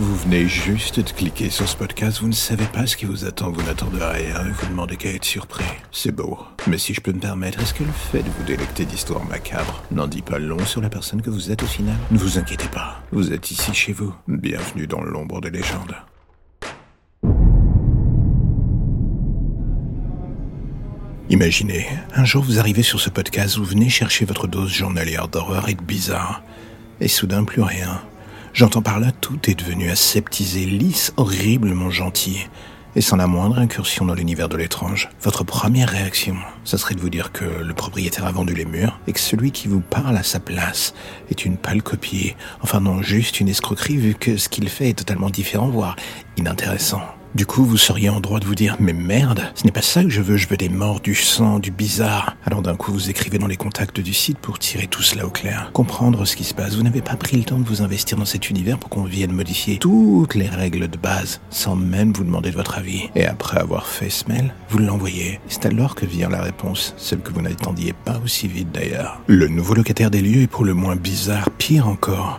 Vous venez juste de cliquer sur ce podcast, vous ne savez pas ce qui vous attend, vous n'attendez rien et vous demandez qu'à être surpris. C'est beau. Mais si je peux me permettre, est-ce que le fait de vous délecter d'histoires macabres n'en dit pas long sur la personne que vous êtes au final? Ne vous inquiétez pas, vous êtes ici chez vous. Bienvenue dans l'ombre des légendes. Imaginez, un jour vous arrivez sur ce podcast, vous venez chercher votre dose journalière d'horreur et de bizarre, et soudain plus rien. J'entends par là tout est devenu aseptisé, lisse, horriblement gentil, et sans la moindre incursion dans l'univers de l'étrange. Votre première réaction, ça serait de vous dire que le propriétaire a vendu les murs et que celui qui vous parle à sa place est une pâle copie, enfin non, juste une escroquerie vu que ce qu'il fait est totalement différent, voire inintéressant. Du coup, vous seriez en droit de vous dire, mais merde, ce n'est pas ça que je veux, je veux des morts, du sang, du bizarre. Alors d'un coup, vous écrivez dans les contacts du site pour tirer tout cela au clair, comprendre ce qui se passe. Vous n'avez pas pris le temps de vous investir dans cet univers pour qu'on vienne modifier toutes les règles de base, sans même vous demander de votre avis. Et après avoir fait ce mail, vous l'envoyez. C'est alors que vient la réponse, celle que vous n'attendiez pas aussi vite d'ailleurs. Le nouveau locataire des lieux est pour le moins bizarre, pire encore.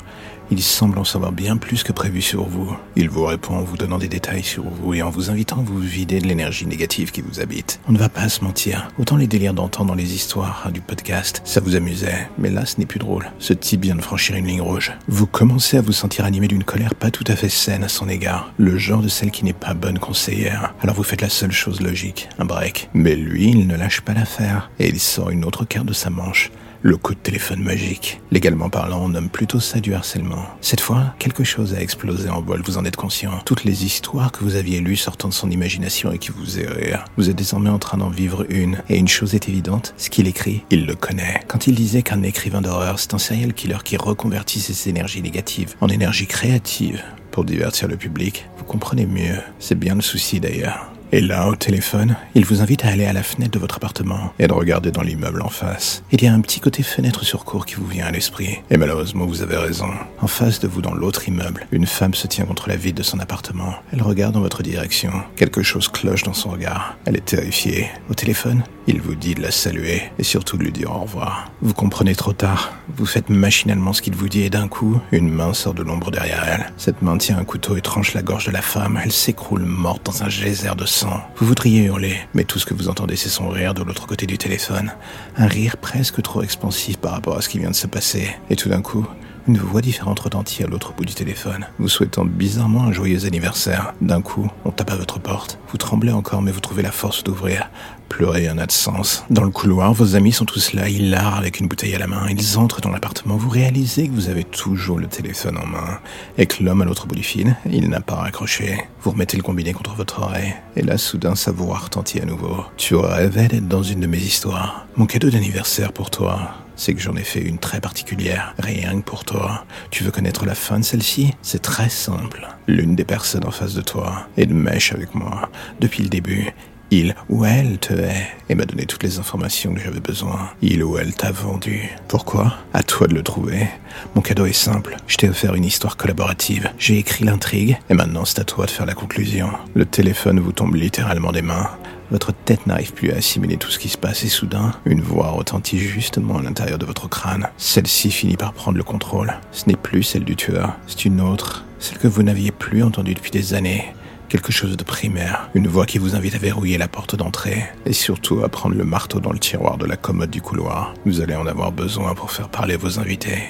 Il semble en savoir bien plus que prévu sur vous. Il vous répond en vous donnant des détails sur vous et en vous invitant à vous vider de l'énergie négative qui vous habite. On ne va pas se mentir. Autant les délires d'antan dans les histoires du podcast, ça vous amusait. Mais là, ce n'est plus drôle. Ce type vient de franchir une ligne rouge. Vous commencez à vous sentir animé d'une colère pas tout à fait saine à son égard. Le genre de celle qui n'est pas bonne conseillère. Alors vous faites la seule chose logique, un break. Mais lui, il ne lâche pas l'affaire. Et il sort une autre carte de sa manche le coup de téléphone magique. Légalement parlant, on nomme plutôt ça du harcèlement. Cette fois, quelque chose a explosé en vol, vous en êtes conscient. Toutes les histoires que vous aviez lues sortant de son imagination et qui vous faisaient rire. Vous êtes désormais en train d'en vivre une. Et une chose est évidente, ce qu'il écrit, il le connaît. Quand il disait qu'un écrivain d'horreur, c'est un serial killer qui reconvertit ses énergies négatives en énergie créative pour divertir le public, vous comprenez mieux. C'est bien le souci d'ailleurs. Et là, au téléphone, il vous invite à aller à la fenêtre de votre appartement et de regarder dans l'immeuble en face. Il y a un petit côté fenêtre sur cour qui vous vient à l'esprit. Et malheureusement, vous avez raison. En face de vous, dans l'autre immeuble, une femme se tient contre la vitre de son appartement. Elle regarde dans votre direction. Quelque chose cloche dans son regard. Elle est terrifiée. Au téléphone, il vous dit de la saluer et surtout de lui dire au revoir. Vous comprenez trop tard. Vous faites machinalement ce qu'il vous dit et d'un coup, une main sort de l'ombre derrière elle. Cette main tient un couteau et tranche la gorge de la femme. Elle s'écroule morte dans un geyser de sang vous voudriez hurler, mais tout ce que vous entendez, c'est son rire de l'autre côté du téléphone. Un rire presque trop expansif par rapport à ce qui vient de se passer. Et tout d'un coup, une voix différente retentit à l'autre bout du téléphone, vous souhaitant bizarrement un joyeux anniversaire. D'un coup, tape à votre porte. Vous tremblez encore, mais vous trouvez la force d'ouvrir. Pleurer en a de sens. Dans le couloir, vos amis sont tous là, larent avec une bouteille à la main, ils entrent dans l'appartement, vous réalisez que vous avez toujours le téléphone en main, et que l'homme à l'autre bout du fil, il n'a pas raccroché. Vous remettez le combiné contre votre oreille, et là soudain sa voix retentit à nouveau. Tu rêvais d'être dans une de mes histoires. Mon cadeau d'anniversaire pour toi, c'est que j'en ai fait une très particulière, rien que pour toi. Tu veux connaître la fin de celle-ci? C'est très simple. L'une des personnes en face de toi est de mèche avec moi depuis le début il ou elle te hait et m'a donné toutes les informations que j'avais besoin. Il ou elle t'a vendu. Pourquoi? À toi de le trouver. Mon cadeau est simple. Je t'ai offert une histoire collaborative. J'ai écrit l'intrigue et maintenant c'est à toi de faire la conclusion. Le téléphone vous tombe littéralement des mains. Votre tête n'arrive plus à assimiler tout ce qui se passe et soudain, une voix retentit justement à l'intérieur de votre crâne. Celle-ci finit par prendre le contrôle. Ce n'est plus celle du tueur, c'est une autre, celle que vous n'aviez plus entendue depuis des années quelque chose de primaire, une voix qui vous invite à verrouiller la porte d'entrée, et surtout à prendre le marteau dans le tiroir de la commode du couloir. Vous allez en avoir besoin pour faire parler vos invités.